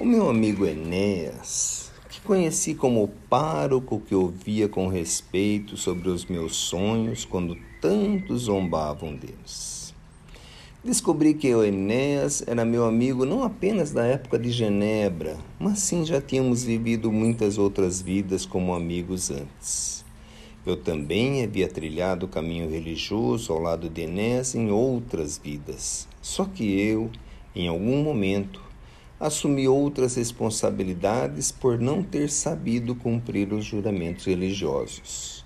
O meu amigo Enéas, que conheci como pároco que ouvia com respeito sobre os meus sonhos quando tantos zombavam deles. Descobri que o Enéas era meu amigo não apenas da época de Genebra, mas sim já tínhamos vivido muitas outras vidas como amigos antes. Eu também havia trilhado o caminho religioso ao lado de Enéas em outras vidas, só que eu, em algum momento, assumi outras responsabilidades por não ter sabido cumprir os juramentos religiosos.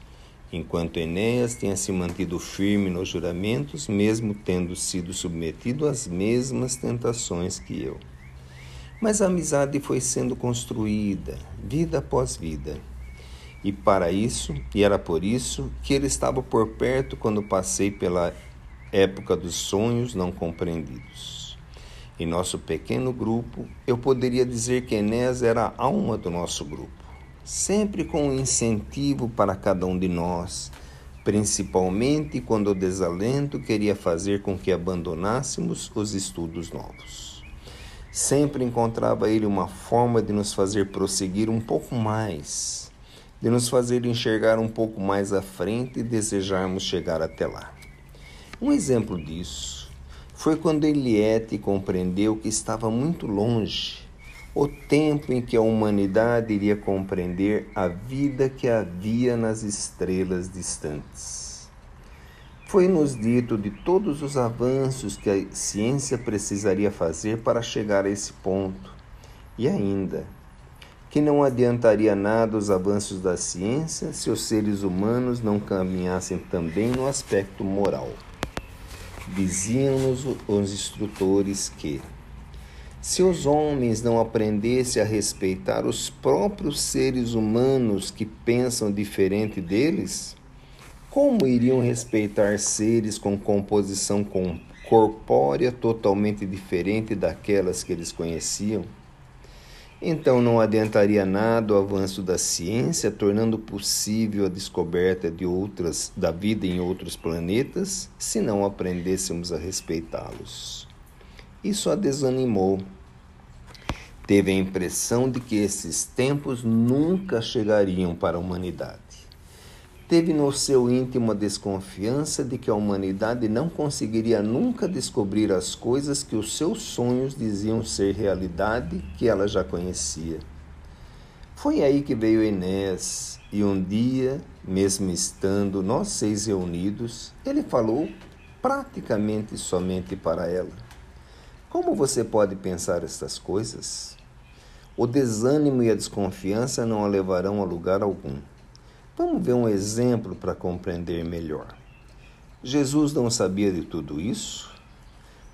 Enquanto Enéas tinha se mantido firme nos juramentos, mesmo tendo sido submetido às mesmas tentações que eu. Mas a amizade foi sendo construída, vida após vida. E para isso, e era por isso, que ele estava por perto quando passei pela época dos sonhos não compreendidos. Em nosso pequeno grupo, eu poderia dizer que Enéas era a alma do nosso grupo, sempre com um incentivo para cada um de nós, principalmente quando o desalento queria fazer com que abandonássemos os estudos novos. Sempre encontrava ele uma forma de nos fazer prosseguir um pouco mais, de nos fazer enxergar um pouco mais à frente e desejarmos chegar até lá. Um exemplo disso foi quando Eliette compreendeu que estava muito longe o tempo em que a humanidade iria compreender a vida que havia nas estrelas distantes. Foi-nos dito de todos os avanços que a ciência precisaria fazer para chegar a esse ponto, e ainda que não adiantaria nada os avanços da ciência se os seres humanos não caminhassem também no aspecto moral. Diziam-nos os instrutores que, se os homens não aprendessem a respeitar os próprios seres humanos que pensam diferente deles, como iriam respeitar seres com composição corpórea totalmente diferente daquelas que eles conheciam? Então não adiantaria nada o avanço da ciência, tornando possível a descoberta de outras da vida em outros planetas, se não aprendêssemos a respeitá-los. Isso a desanimou. Teve a impressão de que esses tempos nunca chegariam para a humanidade teve no seu íntimo a desconfiança de que a humanidade não conseguiria nunca descobrir as coisas que os seus sonhos diziam ser realidade que ela já conhecia. Foi aí que veio Enéas, e um dia, mesmo estando nós seis reunidos, ele falou praticamente somente para ela. Como você pode pensar estas coisas? O desânimo e a desconfiança não a levarão a lugar algum. Vamos ver um exemplo para compreender melhor. Jesus não sabia de tudo isso?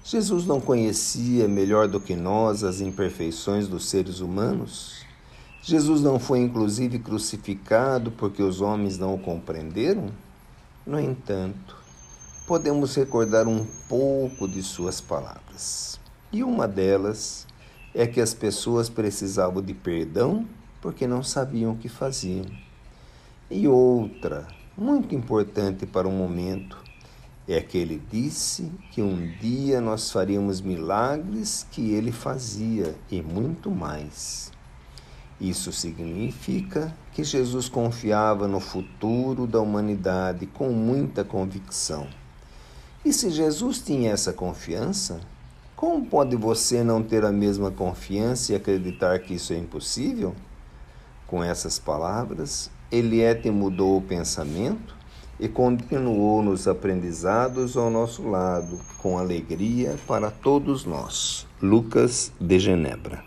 Jesus não conhecia melhor do que nós as imperfeições dos seres humanos? Jesus não foi inclusive crucificado porque os homens não o compreenderam? No entanto, podemos recordar um pouco de suas palavras. E uma delas é que as pessoas precisavam de perdão porque não sabiam o que faziam. E outra, muito importante para o momento, é que ele disse que um dia nós faríamos milagres que ele fazia e muito mais. Isso significa que Jesus confiava no futuro da humanidade com muita convicção. E se Jesus tinha essa confiança, como pode você não ter a mesma confiança e acreditar que isso é impossível? Com essas palavras, Eliete mudou o pensamento e continuou nos aprendizados ao nosso lado, com alegria para todos nós. Lucas de Genebra